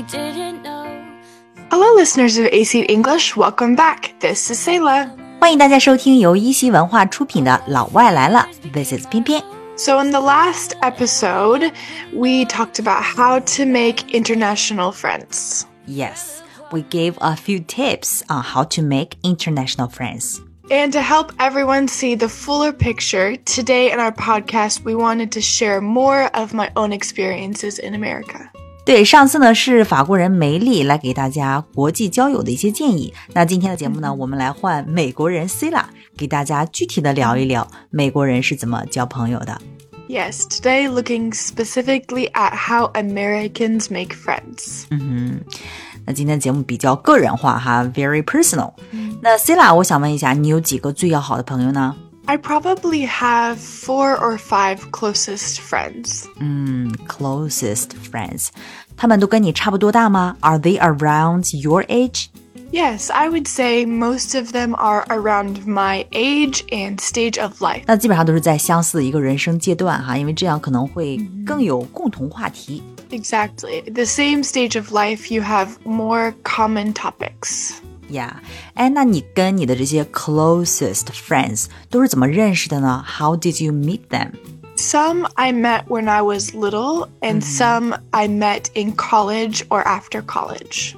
we didn't know. Hello, listeners of AC English. Welcome back. This is Selah. 欢迎大家收听由一席文化出品的《老外来了》，This is 翩翩。So, in the last episode, we talked about how to make international friends. Yes, we gave a few tips on how to make international friends. And to help everyone see the fuller picture, today in our podcast, we wanted to share more of my own experiences in America. 对，上次呢是法国人梅丽来给大家国际交友的一些建议。那今天的节目呢，我们来换美国人 c i l a 给大家具体的聊一聊美国人是怎么交朋友的。Yes, today looking specifically at how Americans make friends. 嗯哼那今天的节目比较个人化哈，very personal。那 c i l a 我想问一下，你有几个最要好的朋友呢？I probably have four or five closest friends. 嗯，closest friends，他们都跟你差不多大吗？Are they around your age？ Yes, I would say most of them are around my age and stage of life. 那基本上都是在相似的一个人生阶段哈，因为这样可能会更有共同话题。 Exactly. The same stage of life, you have more common topics. 呀，哎，那你跟你的这些 closest friends 都是怎么认识的呢？How did you meet them？ Some I met when I was little, and some I met in college or after college.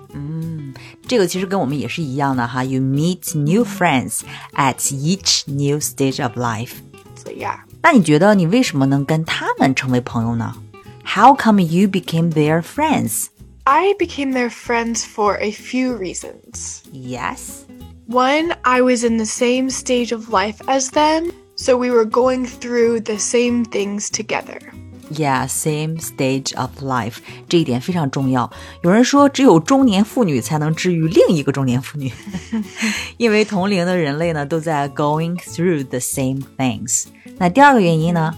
这个其实跟我们也是一样的哈。You meet new friends at each new stage of life。 So, yeah. 那你觉得你为什么能跟他们成为朋友呢？How come you became their friends? I became their friends for a few reasons. Yes. One, I was in the same stage of life as them, so we were going through the same things together. Yeah, same stage of life，这一点非常重要。有人说，只有中年妇女才能治愈另一个中年妇女，因为同龄的人类呢都在 going through the same things。那第二个原因呢？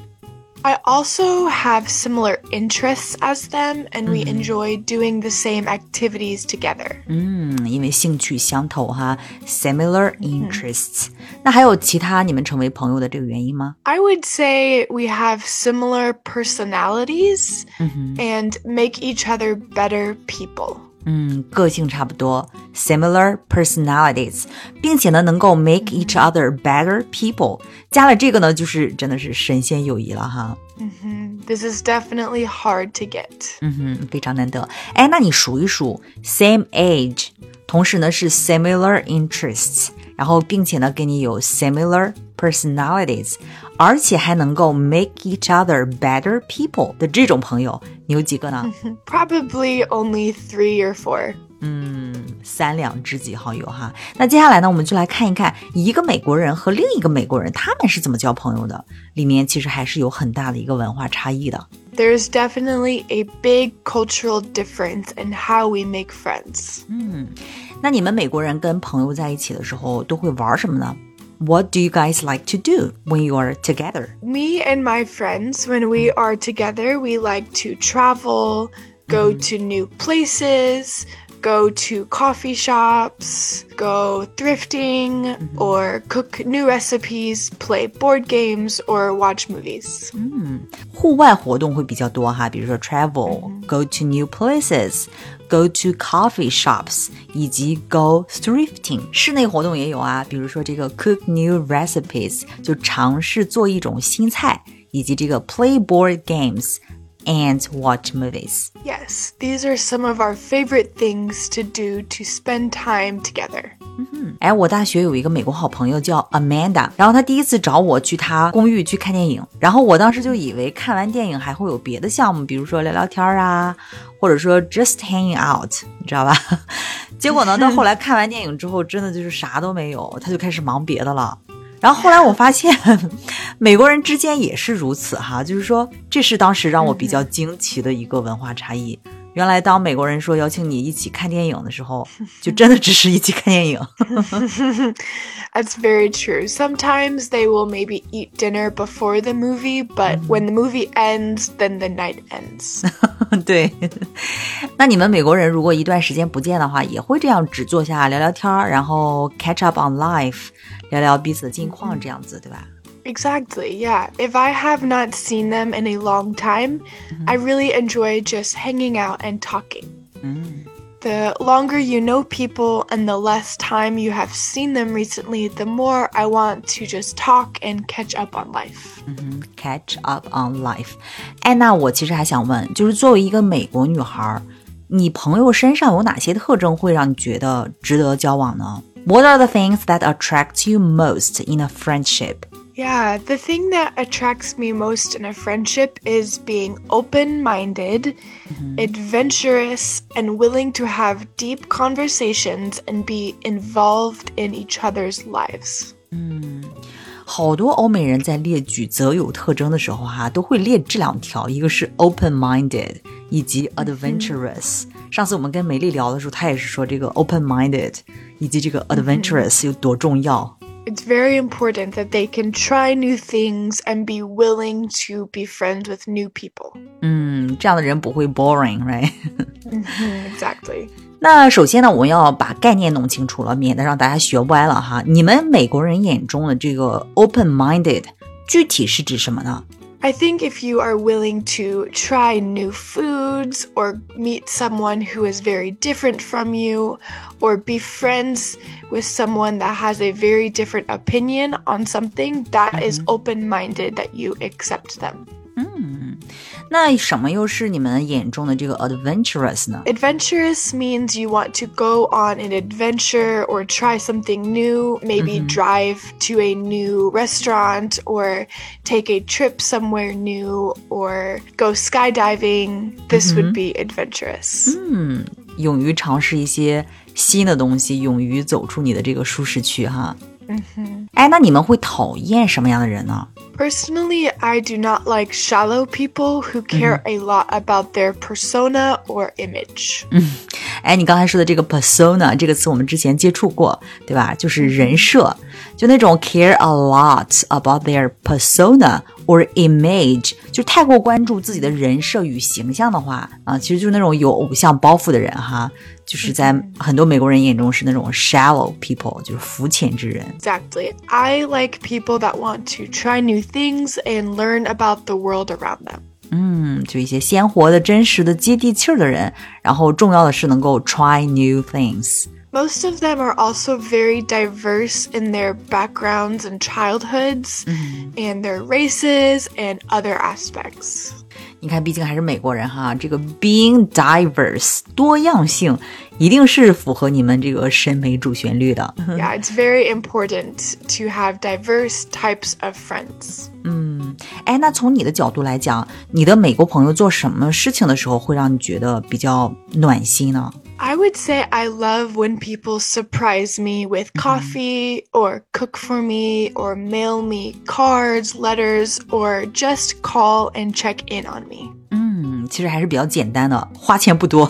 I also have similar interests as them, and we enjoy doing the same activities together. 嗯，因为兴趣相投哈，similar interests。那还有其他你们成为朋友的这个原因吗？ I would say we have similar personalities and make each other better people. 嗯，个性差不多，similar personalities，并且呢能够 make each other better people。加了这个呢，就是真的是神仙友谊了哈。 This is definitely hard to get. 嗯哼，非常难得。哎，那你数一数，same age，同时呢是 similar interests，然后并且呢跟你有 similar personalities，而且还能够 make each other better people 的这种朋友，你有几个呢？Probably only three or four. 嗯三两知己好友哈。那接下来呢，我们就来看一看一个美国人和另一个美国人他们是怎么交朋友的，里面其实还是有很大的一个文化差异的。There's definitely a big cultural difference in how we make friends. 嗯那你们美国人跟朋友在一起的时候都会玩什么呢 ？What do you guys like to do when you are together? Me and my friends, when we are together, we like to travel, go to new places, go to coffee shops, go thrifting, or cook new recipes, play board games, or watch movies. 户外活动会比较多哈，比如说 travel、go to new places、 go to coffee shops，以及 go thrifting。室内活动也有啊，比如说这个 cook new recipes，就尝试做一种新菜，以及这个 play board games and watch movies。 Yes, these are some of our favorite things to do to spend time together. 哎，我大学有一个美国好朋友叫 Amanda，然后她第一次找我去她公寓去看电影，然后我当时就以为看完电影还会有别的项目，比如说聊聊天啊，或者说 just hanging out，你知道吧？结果呢，到后来看完电影之后，真的就是啥都没有，他就开始忙别的了。然后后来我发现，美国人之间也是如此哈，就是说，这是当时让我比较惊奇的一个文化差异。原来当美国人说邀请你一起看电影的时候，就真的只是一起看电影。That's very true. Sometimes they will maybe eat dinner before the movie, but when the movie ends, then the night ends. 对，那你们美国人如果一段时间不见的话，也会这样只坐下聊聊天儿，然后 catch up on life，聊聊彼此的近况，这样子，对吧？exactly, yeah. If I have not seen them in a long time, I really enjoy just hanging out and talking. The longer you know people and the less time you have seen them recently, the more I want to just talk and catch up on life. catch up on life。哎，那我其实还想问，就是作为一个美国女孩儿，你朋友身上有哪些特征会让你觉得值得交往呢？What are the things that attract you most in a friendship？ Yeah, the thing that attracts me most in a friendship is being open minded, mm-hmm. adventurous, and willing to have deep conversations and be involved in each other's lives. Mm. 嗯，好多欧美人在列举择友特征的时候、啊，哈，都会列这两条，一个是 open minded，以及 adventurous。嗯、上次我们跟梅莉聊的时候，她也是说这个 open minded 以及这个 adventurous 有多重要。It's very important that they can try new things and be willing to be friends with new people. 嗯，这样的人不会 boring，right？ Exactly. 那首先呢，我们要把概念弄清楚了，免得让大家学歪了哈。你们美国人眼中的这个 open-minded，具体是指什么呢？ I think if you are willing to try new foods or meet someone who is very different from you or be friends with someone that has a very different opinion on something, that is mm-hmm. open minded that you accept them. 那什么又是你们眼中的这个 adventurous 呢？ Adventurous means you want to go on an adventure or try something new, maybe drive to a new restaurant or take a trip somewhere new or go skydiving. This would be adventurous. 勇于尝试一些新的东西，勇于走出你的这个舒适区哈。哎，那你们会讨厌什么样的人呢？ Personally, I do not like shallow people who care a lot about their persona or image. 哎，你刚才说的这个 persona 这个词，我们之前接触过，对吧？就是人设，就那种 care a lot about their persona or image，就是太过关注自己的人设与形象的话啊，其实就是那种有偶像包袱的人哈，就是在很多美国人眼中是那种 shallow people，就是肤浅之人。Exactly. I like people that want to try new things and learn about the world around them. 嗯，就一些鲜活的、真实的、接地气儿的人，然后重要的是能够 try new things。Most of them are also very diverse in their backgrounds and childhoods and their races and other aspects. 你看，毕竟还是美国人哈，这个 being diverse 多样性一定是符合你们这个审美主旋律的。 yeah, it's very important to have diverse types of friends. 哎，那从你的角度来讲，你的美国朋友做什么事情的时候会让你觉得比较暖心呢？ I would say I love when people surprise me with coffee or cook for me or mail me cards, letters, or just call and check in on me. 嗯，其实还是比较简单的，花钱不多，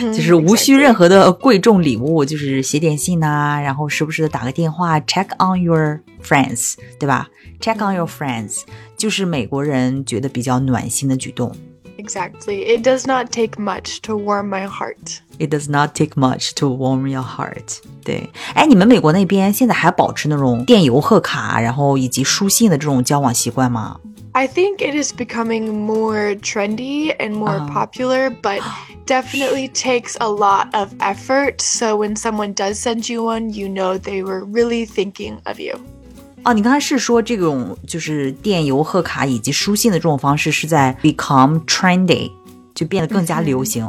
就是无需任何的贵重礼物，就是写点信呐、然后时不时的打个电话，check on your friends，对吧？check on your friends，就是美国人觉得比较暖心的举动。 Exactly. It does not take much to warm my heart. It does not take much to warm your heart。对，哎，你们美国那边现在还保持那种电邮贺卡，然后以及书信的这种交往习惯吗？ I think it is becoming more trendy and more popular, but definitely takes a lot of effort. So when someone does send you one, you know they were really thinking of you. 哦，你刚才是说这种就是电邮贺卡以及书信的这种方式是在 become trendy，就变得更加流行。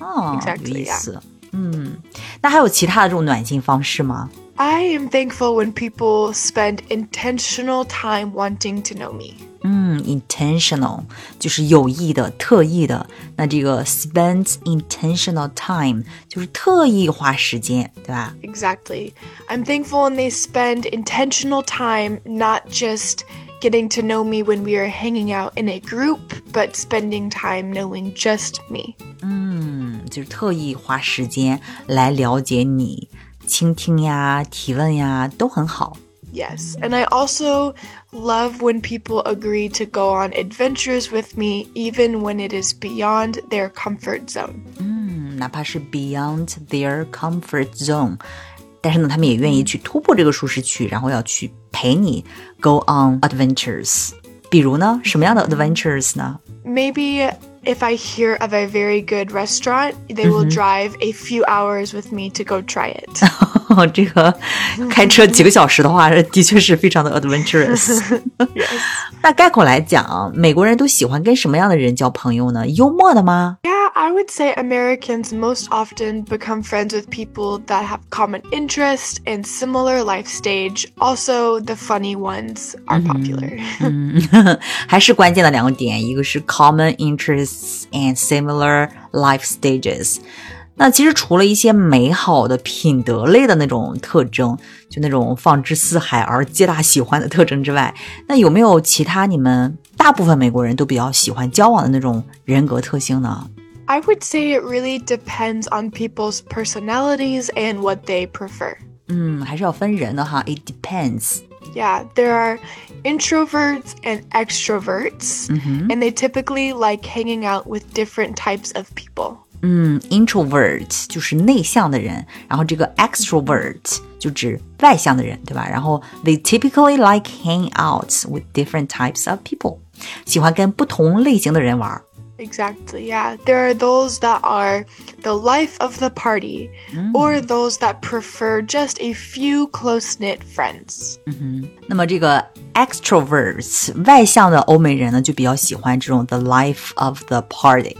哦 Exactly, 有意思。嗯，那还有其他的这种暖心方式吗？I am thankful when people spend intentional time wanting to know me. 嗯，intentional 就是有意的、特意的。那这个 spend intentional time 就是特意花时间，对吧？ Exactly. I'm thankful when they spend intentional time not just getting to know me when we are hanging out in a group, but spending time knowing just me. 嗯，就是特意花时间来了解你，倾听呀、提问呀，都很好。 Yes. And I also love when people agree to go on adventures with me, even when it is beyond their comfort zone. 嗯，哪怕是 beyond their comfort zone，但是呢，他们也愿意去突破这个舒适区，然后要去陪你 go on adventures。比如呢，什么样的 adventures 呢？ Maybe if I hear of a very good restaurant, they will drive a few hours with me to go try it. 这个开车几个小时的话，的确是非常的 adventurous。 yes. 那概括来讲，美国人都喜欢跟什么样的人交朋友呢？幽默的吗？ Yeah, I would say Americans most often become friends with people that have common interest and similar life stage. Also, the funny ones are popular. 嗯，还是关键的两个点，一个是 common interests and similar life stages。 那其实除了一些美好的品德类的那种特征，就那种放之四海而皆大喜欢的特征之外，那有没有其他你们大部分美国人都比较喜欢交往的那种人格特性呢？ I would say it really depends on people's personalities and what they prefer. 嗯，还是要分人的哈，it depends。 Yeah, there are introverts and extroverts, and they typically like hanging out with different types of people. 嗯，introvert 就是内向的人，然后这个 extrovert 就指外向的人，对吧？然后 they typically like hang out with different types of people，喜欢跟不同类型的人玩。 Exactly, yeah. There are those that are the life of the party, or those that prefer just a few close knit friends. 那么这个 extroverts 外向的欧美人呢，就比较喜欢这种 the life of the party。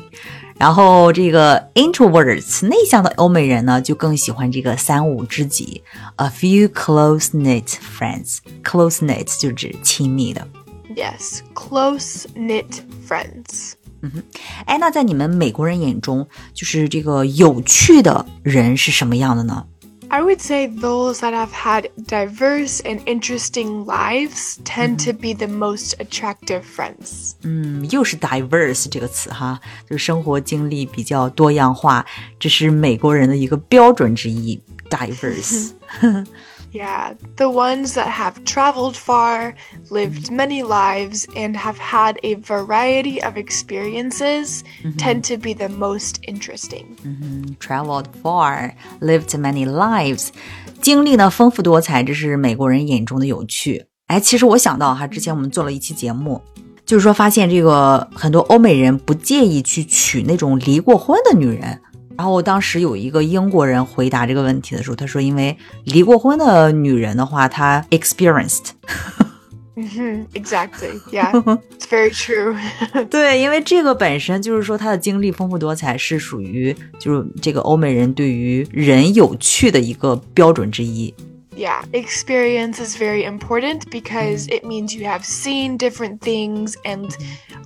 然后这个 introverts 内向的欧美人呢，就更喜欢这个三五知己，a few close knit friends。close knit 就指亲密的。Yes, close knit friends. 嗯哼哎，那在你们美国人眼中，就是这个有趣的人是什么样的呢？I would say those that have had diverse and interesting lives tend to be the most attractive friends. 嗯，又是 diverse 这个词哈，就是生活经历比较多样化，这是美国人的一个标准之一，diverse。 Yeah, the ones that have traveled far, lived many lives, and have had a variety of experiences tend to be the most interesting. Traveled far, lived many lives，经历呢丰富多彩，这是美国人眼中的有趣。哎，其实我想到哈，之前我们做了一期节目，就是说发现这个很多欧美人不介意去娶那种离过婚的女人。 然后我当时有一个英国人回答这个问题的时候，他说，因为离过婚的女人的话，她 experienced，Mhm, exactly. Yeah, it's very true. 对，因为这个本身就是说她的经历丰富多彩，是属于就是这个欧美人对于人有趣的一个标准之一。yeah, experience is very important because it means you have seen different things and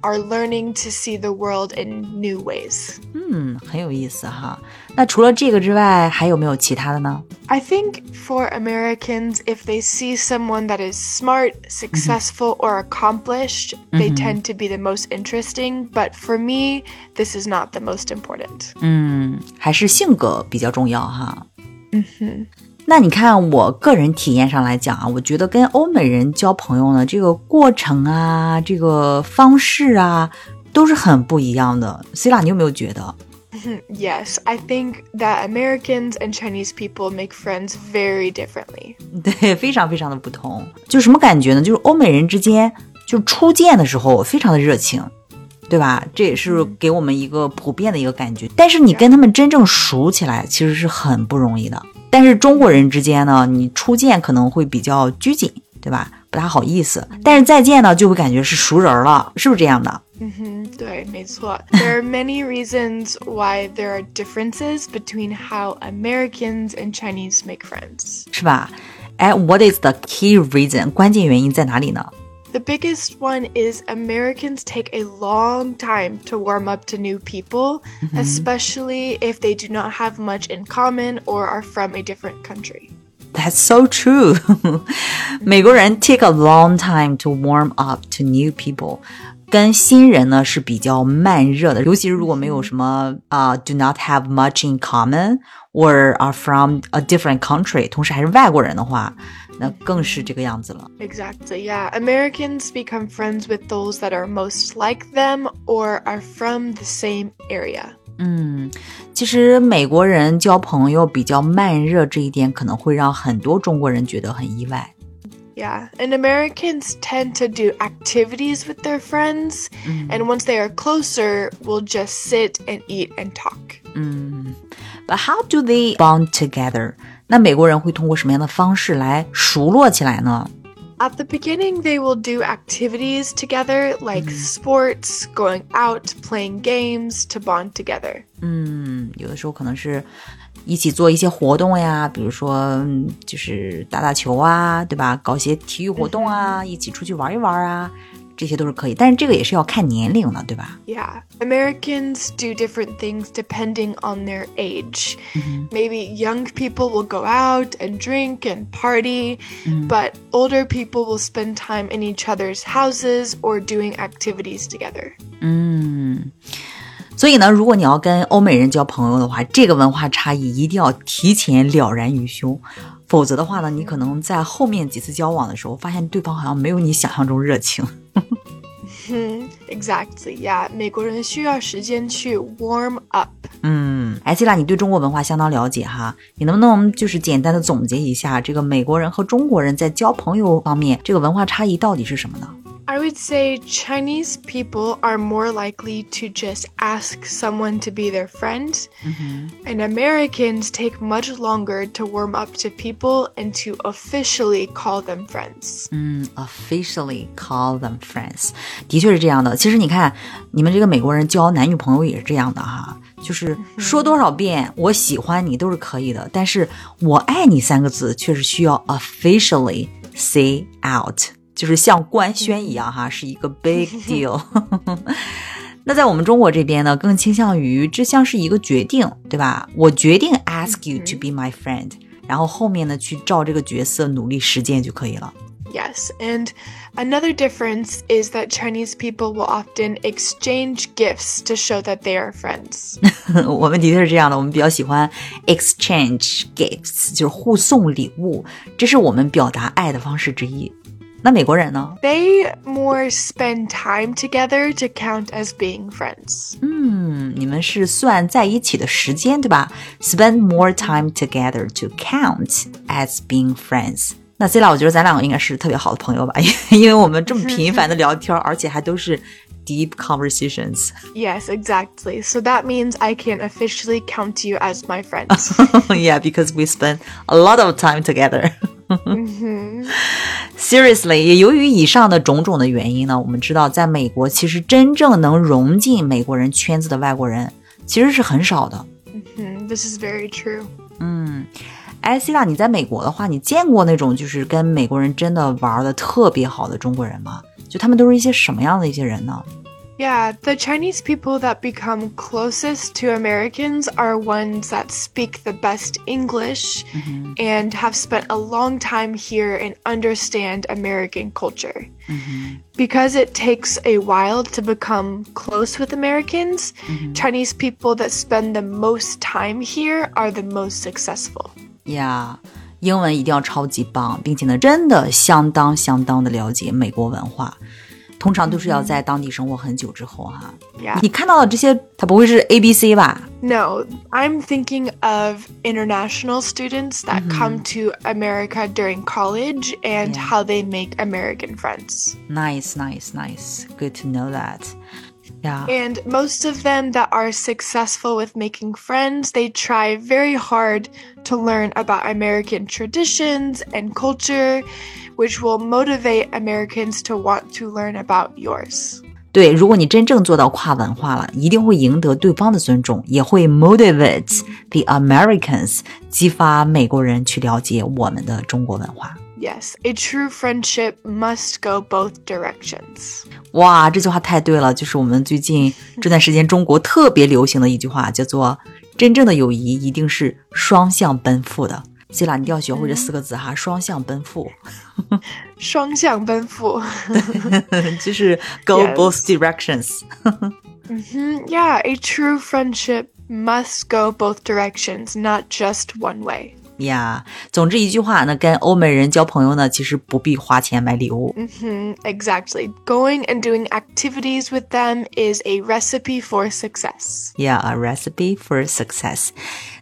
are learning to see the world in new ways. 嗯，很有意思哈。那除了这个之外，还有没有其他的呢？ I think for Americans, if they see someone that is smart, successful, or accomplished, they tend to be the most interesting. But for me, this is not the most important. 嗯，还是性格比较重要哈。嗯哼。 那你看，我个人体验上来讲啊，我觉得跟欧美人交朋友呢，这个过程啊，这个方式啊，都是很不一样的。C 拉，你有没有觉得？Yes, I think that Americans and Chinese people make friends very differently. 对，非常非常的不同。就什么感觉呢？就是欧美人之间，就初见的时候非常的热情，对吧？这也是给我们一个普遍的一个感觉。但是你跟他们真正熟起来，其实是很不容易的。但是中国人之间呢，你初见可能会比较拘谨，对吧？不大好意思。但是再见呢，就会感觉是熟人了，是不是这样的？Mhm, 对，没错. There are many reasons why there are differences between how Americans and Chinese make friends. 是吧？哎，What is the key reason？关键原因在哪里呢？The biggest one is Americans take a long time to warm up to new people, especially if they do not have much in common or are from a different country. That's so true 。美国人 take a long time to warm up to new people，跟新人呢是比较慢热的，尤其是如果没有什么啊、do not have much in common or are from a different country，同时还是外国人的话， 那更是这个样子了。 Exactly, yeah. Americans become friends with those that are most like them or are from the same area. 嗯，其实美国人交朋友比较慢热这一点，可能会让很多中国人觉得很意外。 Yeah, and Americans tend to do activities with their friends, and once they are closer, will just sit and eat and talk. But how do they bond together？ 那美国人会通过什么样的方式来熟络起来呢？At the beginning, they will do activities together like sports, going out, playing games to bond together. 嗯，有的时候可能是一起做一些活动呀，比如说嗯就是打打球啊，对吧？搞些体育活动啊，一起出去玩一玩啊，这些都是可以。但是这个也是要看年龄的，对吧？Yeah, Americans do different things depending on their age. Maybe young people will go out and drink and party, but older people will spend time in each other's houses or doing activities together. 嗯，所以呢，如果你要跟欧美人交朋友的话，这个文化差异一定要提前了然于胸，否则的话呢，你可能在后面几次交往的时候，发现对方好像没有你想象中热情。Exactly. Yeah, 美国人需要时间去 warm up. 嗯，哎，希拉，你对中国文化相当了解哈，你能不能就是简单的总结一下，这个美国人和中国人在交朋友方面，这个文化差异到底是什么呢？I would say Chinese people are more likely to just ask someone to be their friend, and Americans take much longer to warm up to people and to officially call them friends. 嗯，officially call them friends，的确是这样的。其实你看，你们这个美国人交男女朋友也是这样的哈，就是说多少遍我喜欢你都是可以的，但是我爱你三个字却是需要 officially say out， 就是像官宣一样哈，是一个 big deal。那在我们中国这边呢，更倾向于这像是一个决定，对吧？我决定 ask you to be my friend，然后后面呢去照这个角色努力实践就可以了。 Yes, and another difference is that Chinese people will often exchange gifts to show that they are friends. 我们的确是这样的，我们比较喜欢 exchange gifts，就是互送礼物，这是我们表达爱的方式之一。 那美国人呢？ They more spend time together to count as being friends. 嗯，你们是算在一起的时间，对吧？Spend more time together to count as being friends。那 C 拉，我觉得咱两个应该是特别好的朋友吧，因为我们这么频繁的聊天，而且还都是 deep conversations。 Yes, exactly. So that means I can officially count you as my friends. yeah, because we spend a lot of time together. Seriously，也由于以上的种种的原因呢，我们知道，在美国其实真正能融进美国人圈子的外国人其实是很少的。Hmm, this is very true. 嗯哎，希拉，你在美国的话，你见过那种就是跟美国人真的玩的特别好的中国人吗？就他们都是一些什么样的一些人呢？Yeah, the Chinese people that become closest to Americans are ones that speak the best English and have spent a long time here and understand American culture. Because it takes a while to become close with Americans, Chinese people that spend the most time here are the most successful. 呀英文一定要超级棒，并且呢，真的相当相当的了解美国文化。 通常都是要在当地生活很久之后哈、 Yeah. 你看到的这些，它不会是 A B C 吧？ No, I'm thinking of international students that come to America during college and how they make American friends. Nice, nice, nice. Good to know that. Yeah. And most of them that are successful with making friends, they try very hard to learn about American traditions and culture, which will motivate Americans to want to learn about yours. 对，如果你真正做到跨文化了，一定会赢得对方的尊重，也会 motivate the Americans，激发美国人去了解我们的中国文化。Yes, a true friendship must go both directions. 哇，这句话太对了，就是我们最近这段时间中国特别流行的一句话，叫做“真正的友谊一定是双向奔赴的”。C 拉，你一定要学会这四个字哈，双向奔赴，双向奔赴.就是 go Yes. both directions。 Mhm, Yeah, a true friendship must go both directions, not just one way. 呀总之一句话，那跟欧美人交朋友呢，其实不必花钱买礼物。 hmm exactly. Going and doing activities with them is a recipe for success. Yeah, a recipe for success.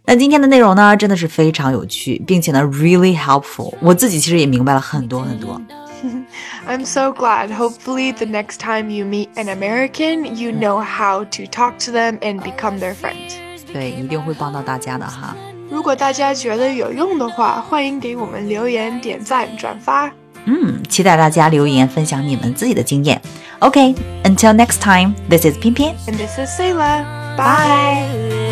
那今天的内容呢，真的是非常有趣，并且呢，really helpful。我自己其实也明白了很多很多。I'm so glad. Hopefully, the next time you meet an American, you mm. know how to talk to them and become their friend. 对，一定会帮到大家的哈。如果大家觉得有用的话，欢迎给我们留言、点赞、转发。嗯，期待大家留言分享你们自己的经验。OK，until、okay, next time, this is 翩翩 and this is Selah. Bye. Bye.